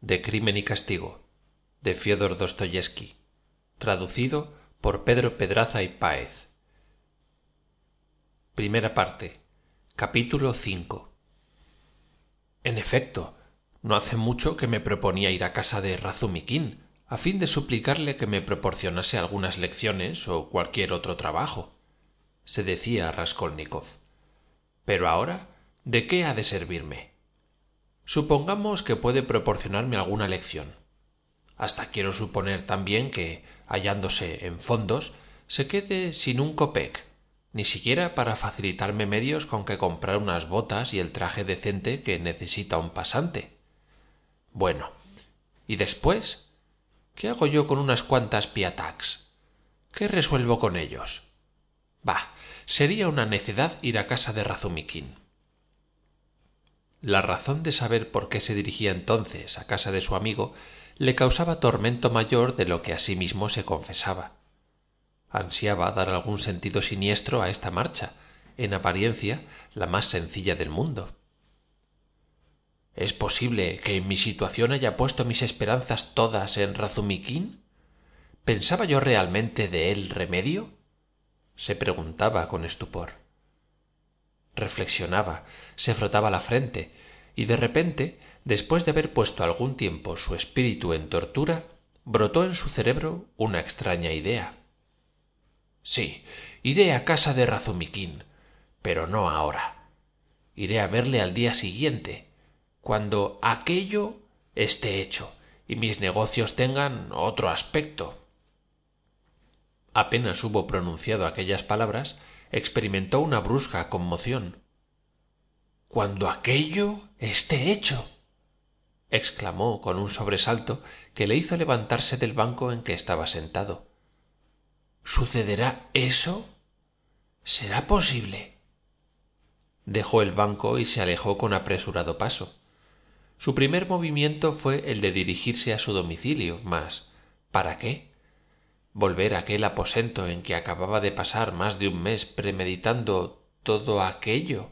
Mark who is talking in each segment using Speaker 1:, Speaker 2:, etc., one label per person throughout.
Speaker 1: de crimen y castigo de fiódor dostoyevski traducido por pedro pedraza y páez. En efecto no hace mucho que me proponía ir a casa de razumiquín a fin de suplicarle que me proporcionase algunas lecciones o cualquier otro trabajo se decía raskolnikov. Pero ahora de qué ha de servirme supongamos que puede proporcionarme alguna lección. Hasta quiero suponer también que hallándose en fondos se quede sin un kopek ni siquiera para facilitarme medios con que comprar unas botas y el traje decente que necesita un pasante. Bueno y después qué hago yo con unas cuantas piataks qué resuelvo con ellos bah sería una necedad ir a casa de la razón de saber por qué se dirigía entonces a casa de su amigo le causaba tormento mayor de lo que a sí mismo se confesaba. Ansiaba dar algún sentido siniestro a esta marcha en apariencia la más sencilla del mundo. Es posible que en mi situación haya puesto mis esperanzas todas en razumiquín pensaba yo realmente de él remedio se preguntaba con estupor reflexionaba se frotaba la frente y de repente después de haber puesto algún tiempo su espíritu en tortura brotó en su cerebro una extraña idea. Sí iré a casa de razumiquín pero no ahora. Iré a verle al día siguiente cuando aquello esté hecho y mis negocios tengan otro aspecto. Apenas hubo pronunciado aquellas palabras experimentó una brusca conmoción. Cuando aquello esté hecho exclamó con un sobresalto que le hizo levantarse del banco en que estaba sentado. Sucederá eso será posible dejó el banco y se alejó con apresurado paso. Su primer movimiento fue el de dirigirse a su domicilio mas para qué volver a aquel aposento en que acababa de pasar más de un mes premeditando todo aquello.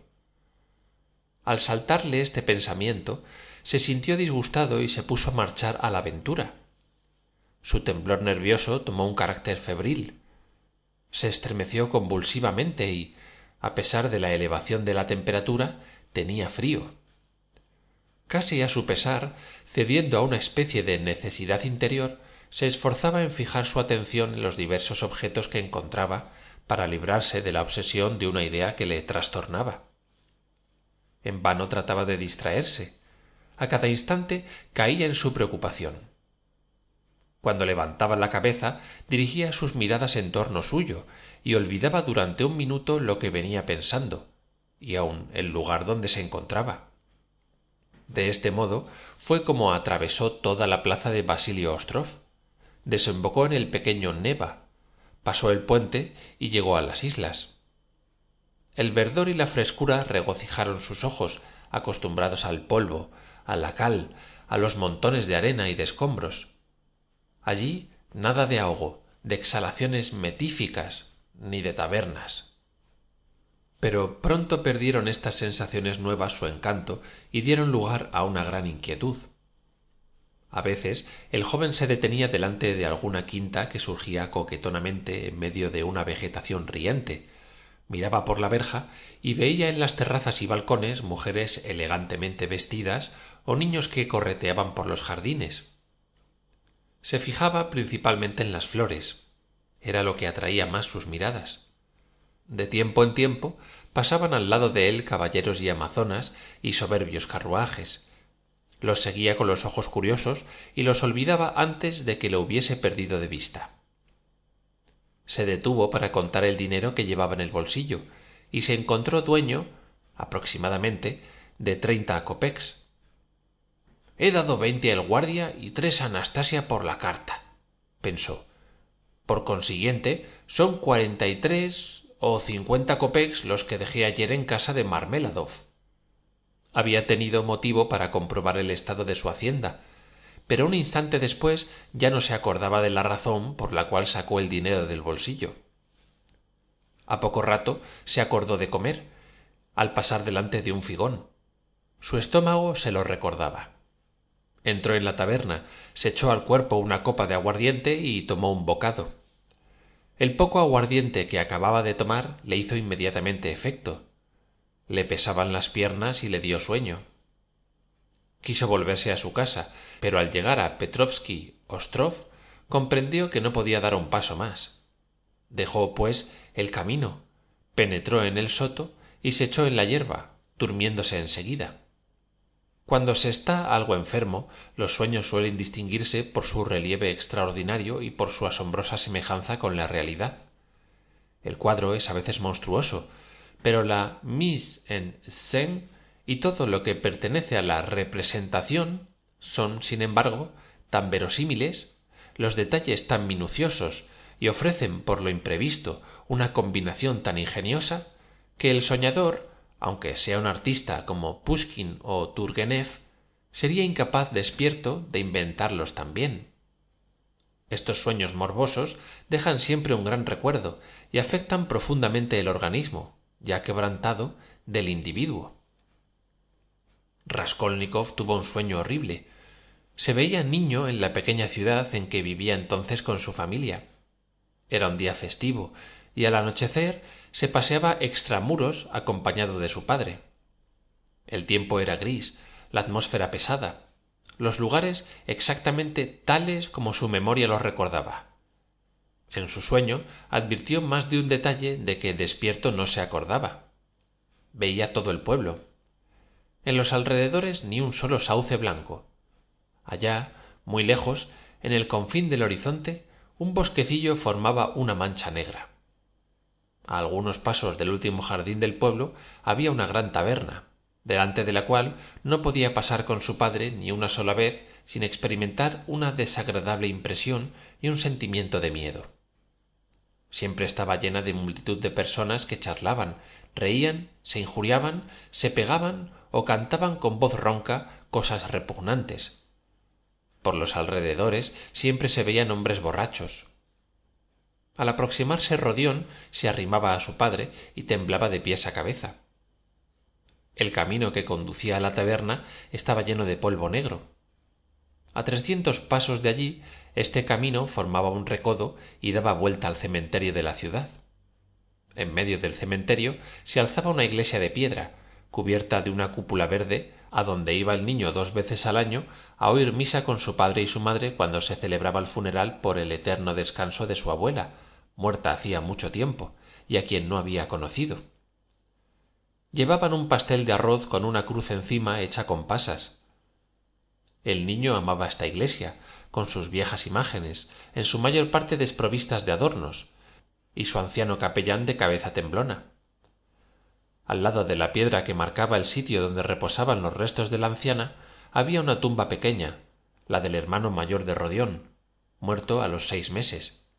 Speaker 1: Al saltarle este pensamiento se sintió disgustado y se puso a marchar a la aventura. Su temblor nervioso tomó un carácter febril. Se estremeció convulsivamente y a pesar de la elevación de la temperatura tenía frío. Casi a su pesar cediendo a una especie de necesidad interior se esforzaba en fijar su atención en los diversos objetos que encontraba para librarse de la obsesión de una idea que le trastornaba. En vano trataba de distraerse. A cada instante caía en su preocupación. Cuando levantaba la cabeza dirigía sus miradas en torno suyo y olvidaba durante un minuto lo que venía pensando y aun el lugar donde se encontraba. De este modo fue como atravesó toda la plaza de basilio desembocó en el pequeño neva pasó el puente y llegó a las islas. El verdor y la frescura regocijaron sus ojos acostumbrados al polvo a la cal a los montones de arena y de escombros. Allí nada de ahogo de exhalaciones metíficas ni de tabernas. Pero pronto perdieron estas sensaciones nuevas su encanto y dieron lugar a una gran inquietud a veces el joven se detenía delante de alguna quinta que surgía coquetonamente en medio de una vegetación riente. Miraba por la verja y veía en las terrazas y balcones mujeres elegantemente vestidas o niños que correteaban por los jardines. Se fijaba principalmente en las flores. Era lo que atraía más sus miradas. De tiempo en tiempo pasaban al lado de él caballeros y amazonas y soberbios carruajes los seguía con los ojos curiosos y los olvidaba antes de que lo hubiese perdido de vista. Se detuvo para contar el dinero que llevaba en el bolsillo y se encontró dueño aproximadamente de treinta kopeks he dado veinte al guardia y tres a anastasia por la carta pensó. Por consiguiente son cuarenta y tres o cincuenta kopeks los que dejé ayer en casa de había tenido motivo para comprobar el estado de su hacienda pero un instante después ya no se acordaba de la razón por la cual sacó el dinero del bolsillo. A poco rato se acordó de comer al pasar delante de un figón. Su estómago se lo recordaba. Entró en la taberna se echó al cuerpo una copa de aguardiente y tomó un bocado. El poco aguardiente que acababa de tomar le hizo inmediatamente efecto le pesaban las piernas y le dio sueño. Quiso volverse a su casa pero al llegar a petrovskij ostrov comprendió que no podía dar un paso más. Dejó pues el camino penetró en el soto y se echó en la yerba durmiéndose en seguida cuando se está algo enfermo los sueños suelen distinguirse por su relieve extraordinario y por su asombrosa semejanza con la realidad. El cuadro es a veces monstruoso pero la mise en scène y todo lo que pertenece a la representación son sin embargo tan verosímiles los detalles tan minuciosos y ofrecen por lo imprevisto una combinación tan ingeniosa que el soñador aunque sea un artista como pushkin o turgenev sería incapaz despierto de inventarlos también. Estos sueños morbosos dejan siempre un gran recuerdo y afectan profundamente el organismo ya quebrantado del individuo. Raskolnikov tuvo un sueño horrible. Se veía niño en la pequeña ciudad en que vivía entonces con su familia. Era un día festivo y al anochecer se paseaba extramuros acompañado de su padre. El tiempo era gris la atmósfera pesada los lugares exactamente tales como su memoria los recordaba en su sueño advirtió más de un detalle de que despierto no se acordaba. Veía todo el pueblo. En los alrededores ni un solo sauce blanco. Allá muy lejos en el confín del horizonte un bosquecillo formaba una mancha negra. A algunos pasos del último jardín del pueblo había una gran taberna delante de la cual no podía pasar con su padre ni una sola vez sin experimentar una desagradable impresión y un sentimiento de miedo siempre estaba llena de multitud de personas que charlaban reían se injuriaban se pegaban o cantaban con voz ronca cosas repugnantes. Por los alrededores siempre se veían hombres borrachos. Al aproximarse rodión se arrimaba a su padre y temblaba de pies a cabeza. El camino que conducía a la taberna estaba lleno de polvo negro. A trescientos pasos de allí este camino formaba un recodo y daba vuelta al cementerio de la ciudad. En medio del cementerio se alzaba una iglesia de piedra cubierta de una cúpula verde adonde iba el niño dos veces al año a oír misa con su padre y su madre cuando se celebraba el funeral por el eterno descanso de su abuela muerta hacía mucho tiempo y a quien no había conocido. Llevaban un pastel de arroz con una cruz encima hecha con pasas. El niño amaba esta iglesia con sus viejas imágenes en su mayor parte desprovistas de adornos y su anciano capellán de cabeza temblona. Al lado de la piedra que marcaba el sitio donde reposaban los restos de la anciana había una tumba pequeña la del hermano mayor de rodión muerto a los seis meses.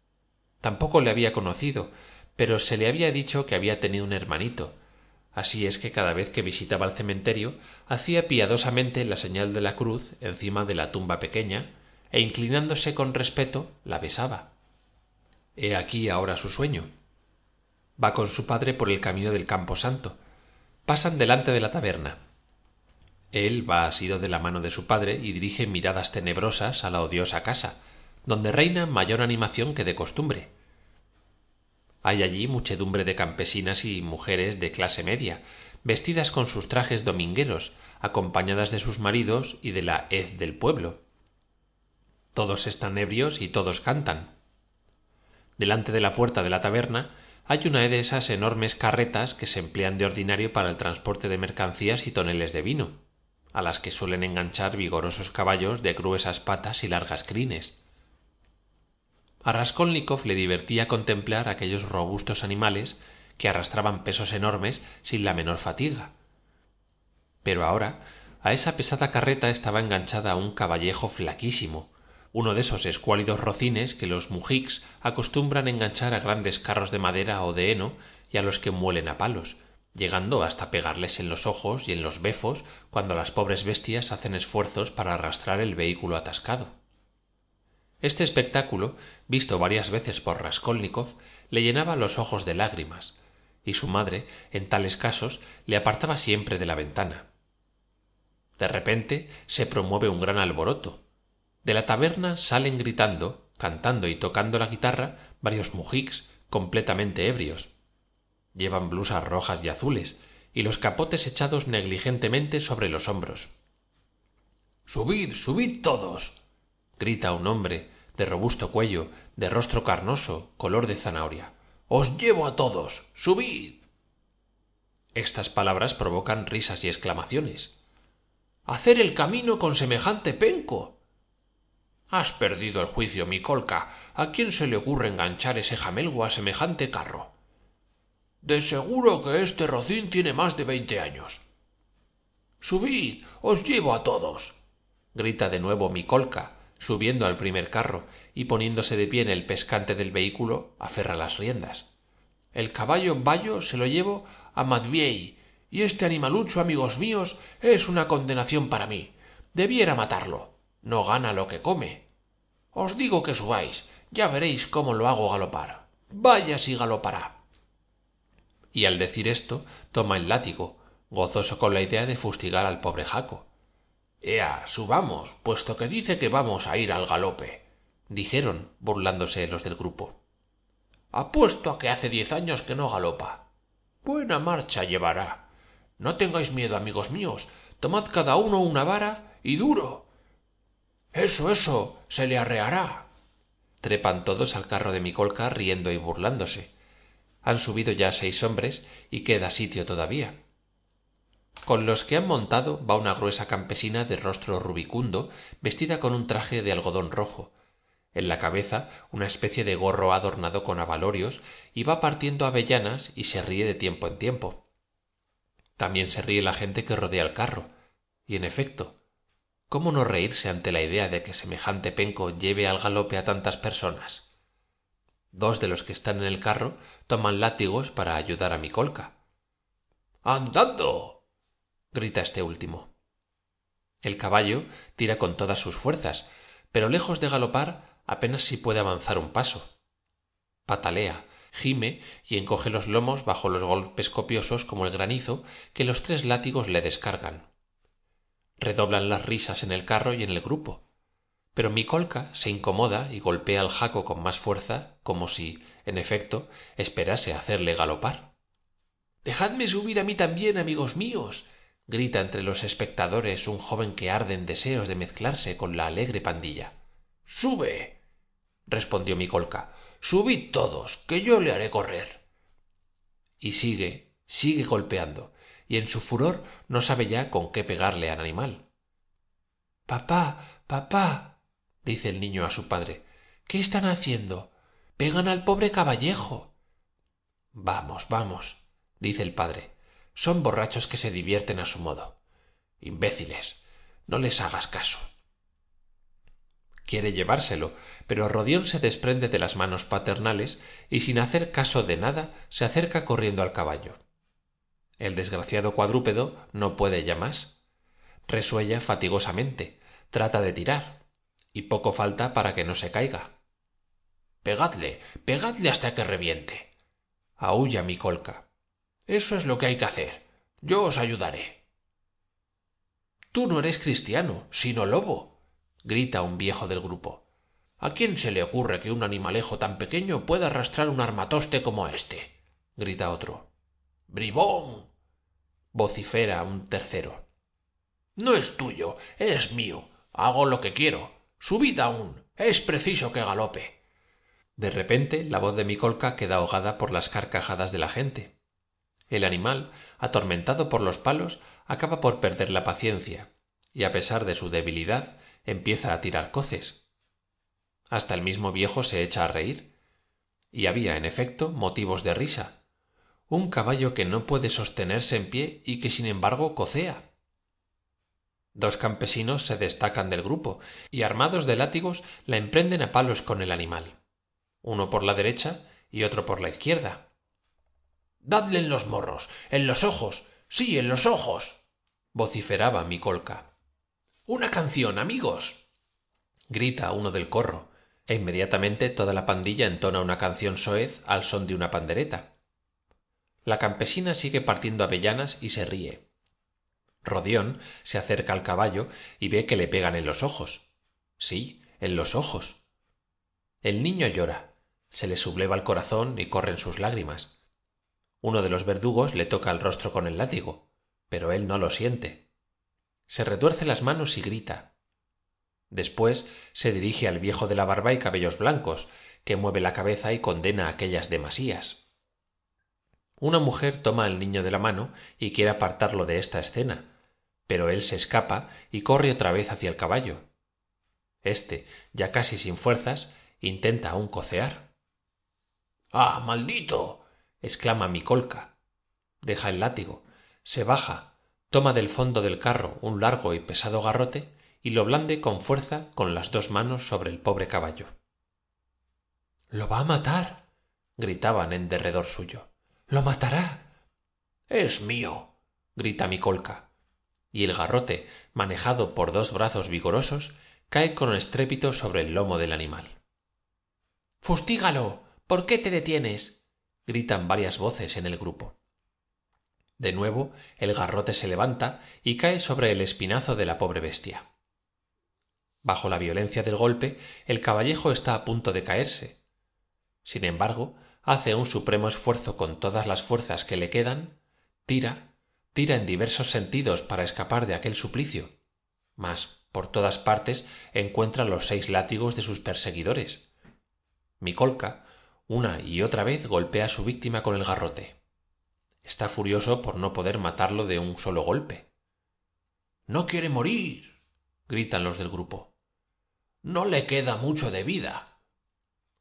Speaker 1: Tampoco le había conocido pero se le había dicho que había tenido un hermanito. Así es que cada vez que visitaba el cementerio hacía piadosamente la señal de la cruz encima de la tumba pequeña e inclinándose con respeto la besaba. He aquí ahora su sueño. Va con su padre por el camino del campo santo. Pasan delante de la taberna. Él va asido de la mano de su padre y dirige miradas tenebrosas a la odiosa casa donde reina mayor animación que de costumbre. Hay allí muchedumbre de campesinas y mujeres de clase media vestidas con sus trajes domingueros acompañadas de sus maridos y de la hez del pueblo todos están ebrios y todos cantan. Delante de la puerta de la taberna hay una de esas enormes carretas que se emplean de ordinario para el transporte de mercancías y toneles de vino a las que suelen enganchar vigorosos caballos de gruesas patas y largas crines. A raskolnikov le divertía contemplar aquellos robustos animales que arrastraban pesos enormes sin la menor fatiga. Pero ahora a esa pesada carreta estaba enganchada un caballejo flaquísimo uno de esos escuálidos rocines que los mujiks acostumbran enganchar a grandes carros de madera o de heno y a los que muelen a palos llegando hasta pegarles en los ojos y en los befos cuando las pobres bestias hacen esfuerzos para arrastrar el vehículo atascado. Este espectáculo visto varias veces por raskolnikov le llenaba los ojos de lágrimas y su madre en tales casos le apartaba siempre de la ventana. De repente se promueve un gran alboroto de la taberna salen gritando cantando y tocando la guitarra varios mujiks completamente ebrios. Llevan blusas rojas y azules y los capotes echados negligentemente sobre los hombros. Subid subid todos grita un hombre de robusto cuello de rostro carnoso color de zanahoria. Os llevo a todos subid estas palabras provocan risas y exclamaciones. Hacer el camino con semejante penco has perdido el juicio mi colca. A quién se le ocurre enganchar ese jamelgo a semejante carro de seguro que este rocín tiene más de veinte años. Subid os llevo a todos. Grita de nuevo mi colca subiendo al primer carro y poniéndose de pie en el pescante del vehículo aferra las riendas. El caballo bayo se lo llevo a Madviey y este animalucho amigos míos es una condenación para mí. Debiera matarlo no gana lo que come. Os digo que subáis ya veréis cómo lo hago galopar. Vaya si galopará. Y al decir esto toma el látigo gozoso con la idea de fustigar al pobre jaco. Ea subamos puesto que dice que vamos a ir al galope dijeron burlándose los del grupo. Apuesto a que hace diez años que no galopa. Buena marcha llevará. No tengáis miedo amigos míos. Tomad cada uno una vara y duro eso eso se le arreará. Trepan todos al carro de mi colca riendo y burlándose. Han subido ya seis hombres y queda sitio todavía. Con los que han montado va una gruesa campesina de rostro rubicundo vestida con un traje de algodón rojo. En la cabeza una especie de gorro adornado con abalorios y va partiendo avellanas y se ríe de tiempo en tiempo. También se ríe la gente que rodea el carro. Y en efecto cómo no reírse ante la idea de que semejante penco lleve al galope a tantas personas dos de los que están en el carro toman látigos para ayudar a mi colca. Andando grita este último. El caballo tira con todas sus fuerzas pero lejos de galopar apenas si puede avanzar un paso. Patalea gime y encoge los lomos bajo los golpes copiosos como el granizo que los tres látigos le descargan redoblan las risas en el carro y en el grupo. Pero mi colca se incomoda y golpea al jaco con más fuerza como si en efecto esperase hacerle galopar. Dejadme subir a mí también amigos míos grita entre los espectadores un joven que arde en deseos de mezclarse con la alegre pandilla. Sube respondió mi colca subid todos que yo le haré correr. Y sigue sigue golpeando y en su furor no sabe ya con qué pegarle al animal. Papá papá dice el niño a su padre qué están haciendo pegan al pobre caballejo. Vamos vamos dice el padre son borrachos que se divierten a su modo. Imbéciles no les hagas caso. Quiere llevárselo pero rodión se desprende de las manos paternales y sin hacer caso de nada se acerca corriendo al caballo el desgraciado cuadrúpedo no puede ya más. Resuella fatigosamente trata de tirar y poco falta para que no se caiga. Pegadle pegadle hasta que reviente. Aúlla mi colca. Eso es lo que hay que hacer. Yo os ayudaré. Tú no eres cristiano sino lobo grita un viejo del grupo. A quién se le ocurre que un animalejo tan pequeño pueda arrastrar un armatoste como éste grita otro. Bribón vocifera un tercero. No es tuyo es mío hago lo que quiero subid aún es preciso que galope. De repente la voz de mi colca queda ahogada por las carcajadas de la gente. El animal atormentado por los palos acaba por perder la paciencia y a pesar de su debilidad empieza a tirar coces. Hasta el mismo viejo se echa a reír. Y había en efecto motivos de risa un caballo que no puede sostenerse en pie y que sin embargo cocea. Dos campesinos se destacan del grupo y armados de látigos la emprenden a palos con el animal. Uno por la derecha y otro por la izquierda. Dadle en los morros en los ojos sí en los ojos vociferaba mi colca una canción amigos grita uno del corro e inmediatamente toda la pandilla entona una canción soez al son de una pandereta la campesina sigue partiendo avellanas y se ríe. Rodión se acerca al caballo y ve que le pegan en los ojos. Sí en los ojos. El niño llora. Se le subleva el corazón y corren sus lágrimas. Uno de los verdugos le toca el rostro con el látigo pero él no lo siente. Se retuerce las manos y grita. Después se dirige al viejo de la barba y cabellos blancos que mueve la cabeza y condena aquellas demasías una mujer toma al niño de la mano y quiere apartarlo de esta escena pero él se escapa y corre otra vez hacia el caballo. Este ya casi sin fuerzas intenta aún cocear. Ah maldito exclama micolca. Deja el látigo se baja toma del fondo del carro un largo y pesado garrote y lo blande con fuerza con las dos manos sobre el pobre caballo. Lo va a matar gritaban en derredor suyo lo matará es mío grita micolca y el garrote manejado por dos brazos vigorosos cae con estrépito sobre el lomo del animal. Fustígalo por qué te detienes gritan varias voces en el grupo. De nuevo el garrote se levanta y cae sobre el espinazo de la pobre bestia. Bajo la violencia del golpe el caballejo está a punto de caerse. Sin embargo hace un supremo esfuerzo con todas las fuerzas que le quedan tira tira en diversos sentidos para escapar de aquel suplicio. Mas por todas partes encuentra los seis látigos de sus perseguidores. Micolca una y otra vez golpea a su víctima con el garrote. Está furioso por no poder matarlo de un solo golpe. No quiere morir gritan los del grupo. No le queda mucho de vida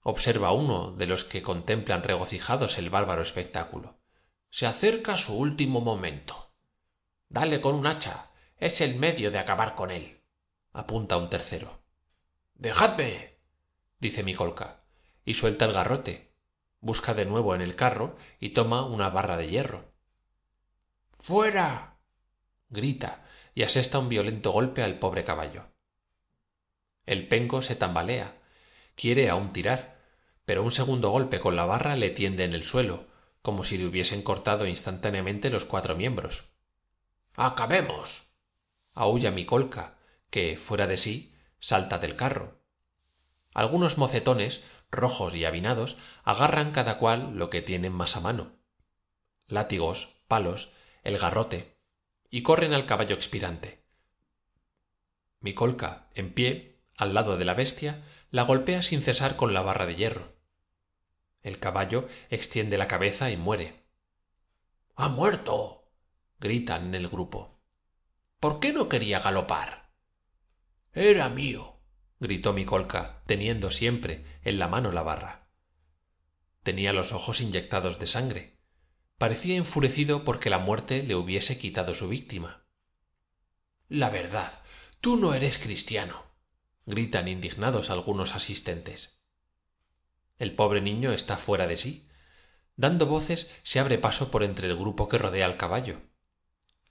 Speaker 1: observa uno de los que contemplan regocijados el bárbaro espectáculo. Se acerca su último momento. Dale con un hacha. Es el medio de acabar con él. Apunta un tercero. Dejadme dice micolca y suelta el garrote. Busca de nuevo en el carro y toma una barra de hierro. Fuera grita y asesta un violento golpe al pobre caballo. El penco se tambalea. Quiere aún tirar pero un segundo golpe con la barra le tiende en el suelo como si le hubiesen cortado instantáneamente los cuatro miembros. Acabemos aúlla micolca que fuera de sí salta del carro. Algunos mocetones rojos y avinados agarran cada cual lo que tienen más a mano. Látigos palos el garrote y corren al caballo expirante. Micolca en pie al lado de la bestia la golpea sin cesar con la barra de hierro el caballo extiende la cabeza y muere. Ha muerto gritan en el grupo. Por qué no quería galopar era mío gritó micolca teniendo siempre en la mano la barra. Tenía los ojos inyectados de sangre. Parecía enfurecido porque la muerte le hubiese quitado su víctima. La verdad tú no eres cristiano gritan indignados algunos asistentes el pobre niño está fuera de sí. Dando voces se abre paso por entre el grupo que rodea al caballo.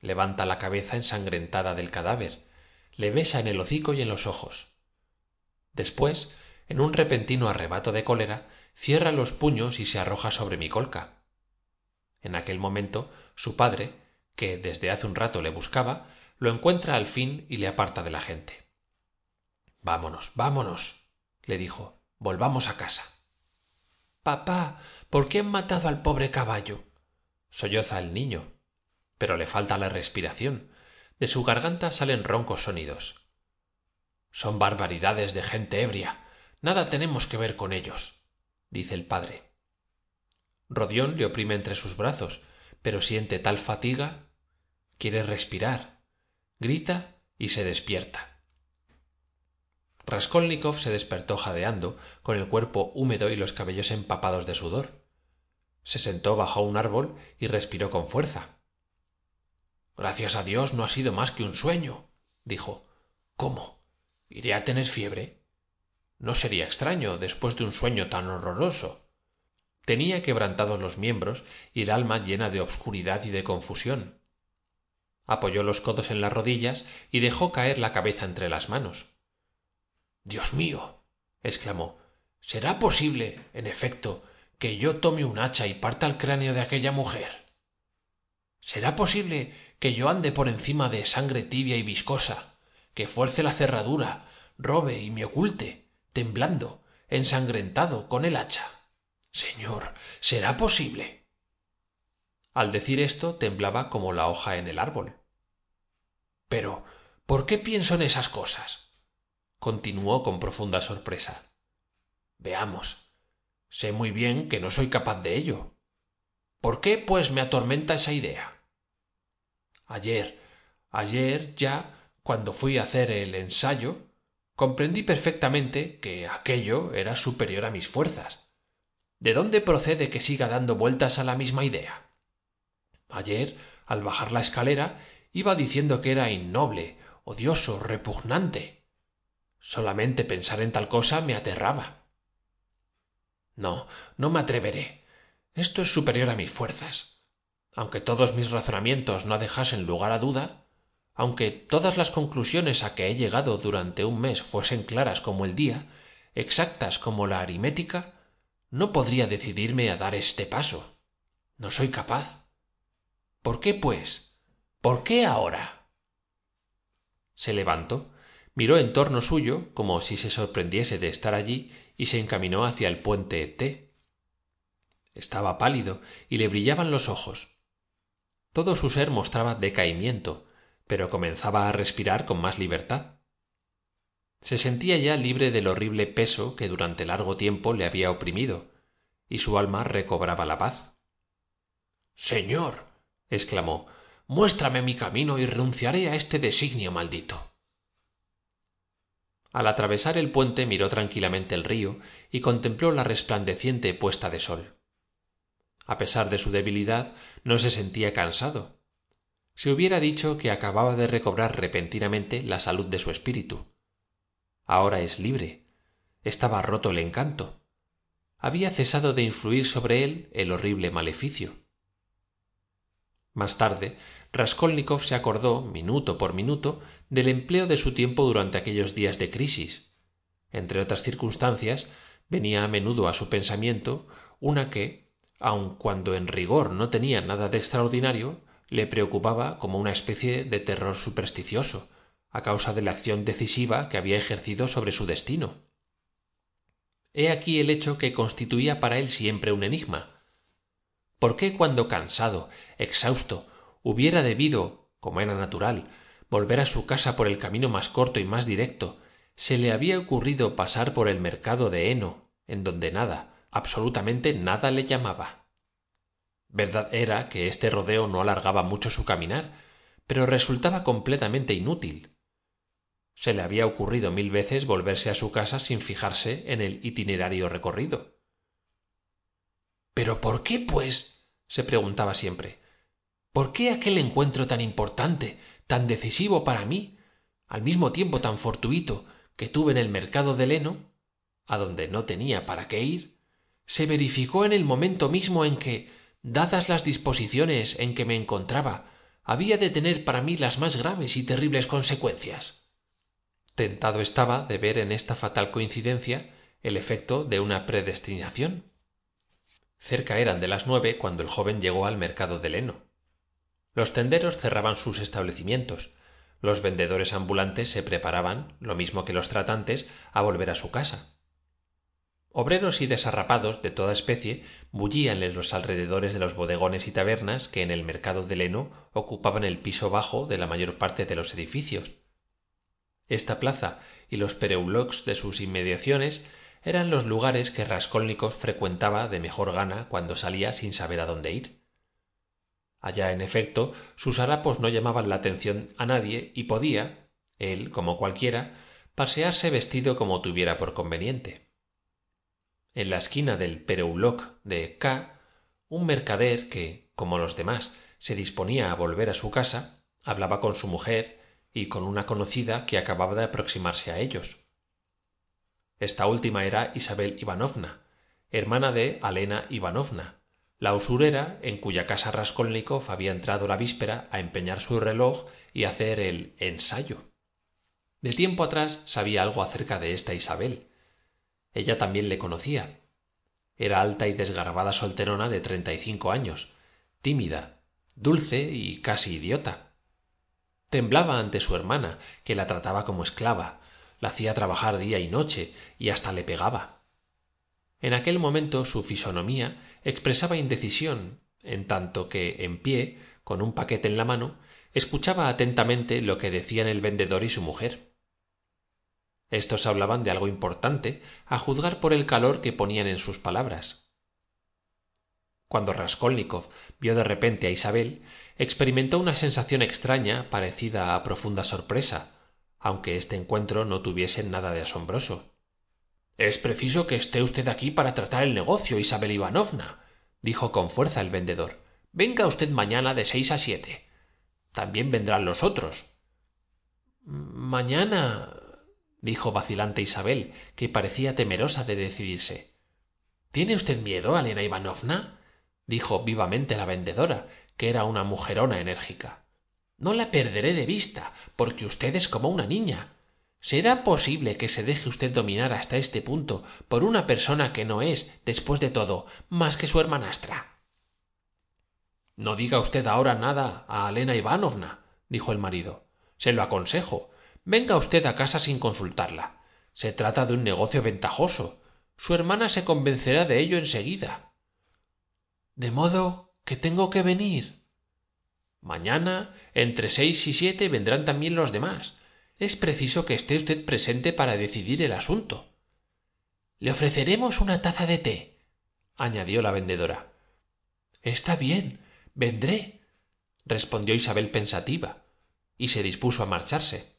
Speaker 1: Levanta la cabeza ensangrentada del cadáver. Le besa en el hocico y en los ojos. Después en un repentino arrebato de cólera cierra los puños y se arroja sobre mi colca. En aquel momento su padre que desde hace un rato le buscaba lo encuentra al fin y le aparta de la gente. Vámonos vámonos le dijo. Volvamos a casa papá por qué han matado al pobre caballo solloza el niño pero le falta la respiración. De su garganta salen roncos sonidos. Son barbaridades de gente ebria. Nada tenemos que ver con ellos dice el padre. Rodión le oprime entre sus brazos pero siente tal fatiga quiere respirar. Grita y se despierta raskolnikov se despertó jadeando con el cuerpo húmedo y los cabellos empapados de sudor. Se sentó bajo un árbol y respiró con fuerza. Gracias a dios no ha sido más que un sueño dijo. Cómo iré a tener fiebre no sería extraño después de un sueño tan horroroso tenía quebrantados los miembros y el alma llena de obscuridad y de confusión. Apoyó los codos en las rodillas y dejó caer la cabeza entre las manos dios mío exclamó será posible en efecto que yo tome un hacha y parta el cráneo de aquella mujer será posible que yo ande por encima de sangre tibia y viscosa que fuerce la cerradura robe y me oculte temblando ensangrentado con el hacha señor será posible al decir esto temblaba como la hoja en el árbol. Pero por qué pienso en esas cosas continuó con profunda sorpresa. Veamos. Sé muy bien que no soy capaz de ello. Por qué pues me atormenta esa idea ayer ayer ya cuando fui a hacer el ensayo comprendí perfectamente que aquello era superior a mis fuerzas. De dónde procede que siga dando vueltas a la misma idea ayer al bajar la escalera iba diciendo que era innoble odioso repugnante solamente pensar en tal cosa me aterraba. No no me atreveré. Esto es superior a mis fuerzas. Aunque todos mis razonamientos no dejasen lugar a duda aunque todas las conclusiones a que he llegado durante un mes fuesen claras como el día exactas como la aritmética no podría decidirme a dar este paso. No soy capaz. Por qué pues por qué ahora se levantó miró en torno suyo como si se sorprendiese de estar allí y se encaminó hacia el puente t. Estaba pálido y le brillaban los ojos. Todo su ser mostraba decaimiento pero comenzaba a respirar con más libertad. Se sentía ya libre del horrible peso que durante largo tiempo le había oprimido y su alma recobraba la paz. Señor exclamó muéstrame mi camino y renunciaré a este designio maldito al atravesar el puente miró tranquilamente el río y contempló la resplandeciente puesta de sol. A pesar de su debilidad no se sentía cansado. Se hubiera dicho que acababa de recobrar repentinamente la salud de su espíritu. Ahora es libre. Estaba roto el encanto. Había cesado de influir sobre él el horrible maleficio. Más tarde raskolnikov se acordó minuto por minuto del empleo de su tiempo durante aquellos días de crisis. Entre otras circunstancias venía a menudo a su pensamiento una que aun cuando en rigor no tenía nada de extraordinario le preocupaba como una especie de terror supersticioso a causa de la acción decisiva que había ejercido sobre su destino. He aquí el hecho que constituía para él siempre un enigma. Por qué cuando cansado exhausto hubiera debido como era natural volver a su casa por el camino más corto y más directo. Se le había ocurrido pasar por el mercado de heno en donde nada absolutamente nada le llamaba. Verdad era que este rodeo no alargaba mucho su caminar pero resultaba completamente inútil. Se le había ocurrido mil veces volverse a su casa sin fijarse en el itinerario recorrido. Pero por qué pues se preguntaba siempre por qué aquel encuentro tan importante tan decisivo para mí al mismo tiempo tan fortuito que tuve en el mercado de leno a donde no tenía para qué ir se verificó en el momento mismo en que dadas las disposiciones en que me encontraba había de tener para mí las más graves y terribles consecuencias tentado estaba de ver en esta fatal coincidencia el efecto de una predestinación. Cerca eran de las nueve cuando el joven llegó al mercado de leno los tenderos cerraban sus establecimientos. Los vendedores ambulantes se preparaban lo mismo que los tratantes a volver a su casa. Obreros y desarrapados de toda especie bullían en los alrededores de los bodegones y tabernas que en el mercado de leno ocupaban el piso bajo de la mayor parte de los edificios. Esta plaza y los pereauloques de sus inmediaciones eran los lugares que raskolnikov frecuentaba de mejor gana cuando salía sin saber a dónde ir allá en efecto sus harapos no llamaban la atención a nadie y podía él como cualquiera pasearse vestido como tuviera por conveniente. En la esquina del pereauloque de k un mercader que como los demás se disponía a volver a su casa hablaba con su mujer y con una conocida que acababa de aproximarse a ellos. Esta última era isabel ivanovna hermana de alena ivanovna la usurera en cuya casa raskolnikov había entrado la víspera a empeñar su reloj y hacer el ensayo. De tiempo atrás sabía algo acerca de esta isabel. Ella también le conocía. Era alta y desgarbada solterona de treinta y cinco años tímida dulce y casi idiota. Temblaba ante su hermana que la trataba como esclava la hacía trabajar día y noche y hasta le pegaba. En aquel momento su fisonomía expresaba indecisión en tanto que en pie con un paquete en la mano escuchaba atentamente lo que decían el vendedor y su mujer. Estos hablaban de algo importante a juzgar por el calor que ponían en sus palabras. Cuando raskolnikov vio de repente a isabel experimentó una sensación extraña parecida a profunda sorpresa aunque este encuentro no tuviese nada de asombroso es preciso que esté usted aquí para tratar el negocio isabel ivanovna dijo con fuerza el vendedor. Venga usted mañana de seis a siete. También vendrán los otros. Mañana dijo vacilante isabel que parecía temerosa de decidirse. Tiene usted miedo alena ivanovna dijo vivamente la vendedora que era una mujerona enérgica. No la perderé de vista porque usted es como una niña será posible que se deje usted dominar hasta este punto por una persona que no es después de todo más que su hermanastra no diga usted ahora nada a alena ivanovna dijo el marido. Se lo aconsejo. Venga usted a casa sin consultarla. Se trata de un negocio ventajoso. Su hermana se convencerá de ello en seguida de modo que tengo que venir. Mañana entre seis y siete vendrán también los demás es preciso que esté usted presente para decidir el asunto. Le ofreceremos una taza de té añadió la vendedora. Está bien vendré respondió isabel pensativa y se dispuso a marcharse.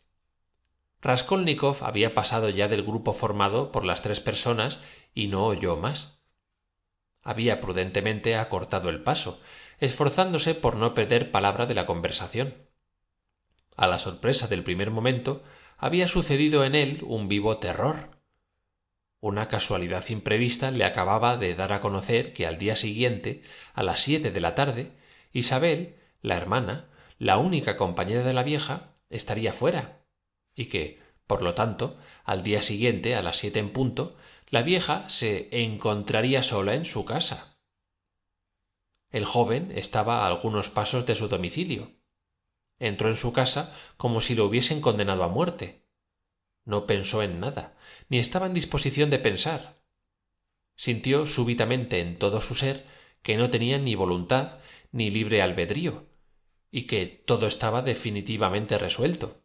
Speaker 1: Raskolnikov había pasado ya del grupo formado por las tres personas y no oyó más. Había prudentemente acortado el paso esforzándose por no perder palabra de la conversación a la sorpresa del primer momento había sucedido en él un vivo terror. Una casualidad imprevista le acababa de dar a conocer que al día siguiente a las siete de la tarde isabel la hermana la única compañera de la vieja estaría fuera y que por lo tanto al día siguiente a las siete en punto la vieja se encontraría sola en su casa. El joven estaba a algunos pasos de su domicilio entró en su casa como si lo hubiesen condenado a muerte. No pensó en nada ni estaba en disposición de pensar. Sintió súbitamente en todo su ser que no tenía ni voluntad ni libre albedrío y que todo estaba definitivamente resuelto.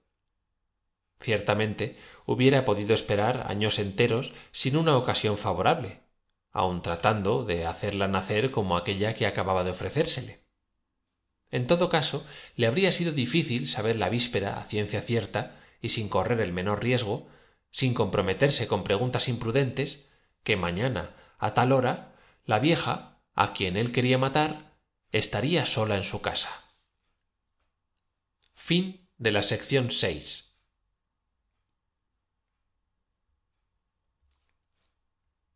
Speaker 1: Ciertamente hubiera podido esperar años enteros sin una ocasión favorable aun tratando de hacerla nacer como aquella que acababa de ofrecérsele en todo caso le habría sido difícil saber la víspera a ciencia cierta y sin correr el menor riesgo sin comprometerse con preguntas imprudentes que mañana a tal hora la vieja a quien él quería matar estaría sola en su casa